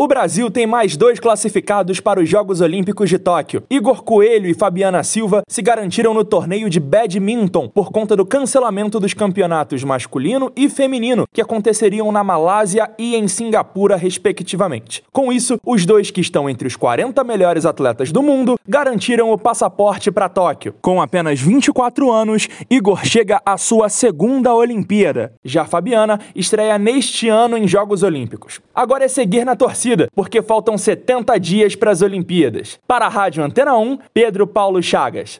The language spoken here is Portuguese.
O Brasil tem mais dois classificados para os Jogos Olímpicos de Tóquio. Igor Coelho e Fabiana Silva se garantiram no torneio de badminton por conta do cancelamento dos campeonatos masculino e feminino que aconteceriam na Malásia e em Singapura, respectivamente. Com isso, os dois que estão entre os 40 melhores atletas do mundo garantiram o passaporte para Tóquio. Com apenas 24 anos, Igor chega à sua segunda Olimpíada. Já Fabiana estreia neste ano em Jogos Olímpicos. Agora é seguir na torcida torcida, porque faltam 70 dias para as Olimpíadas. Para a Rádio Antena 1, Pedro Paulo Chagas.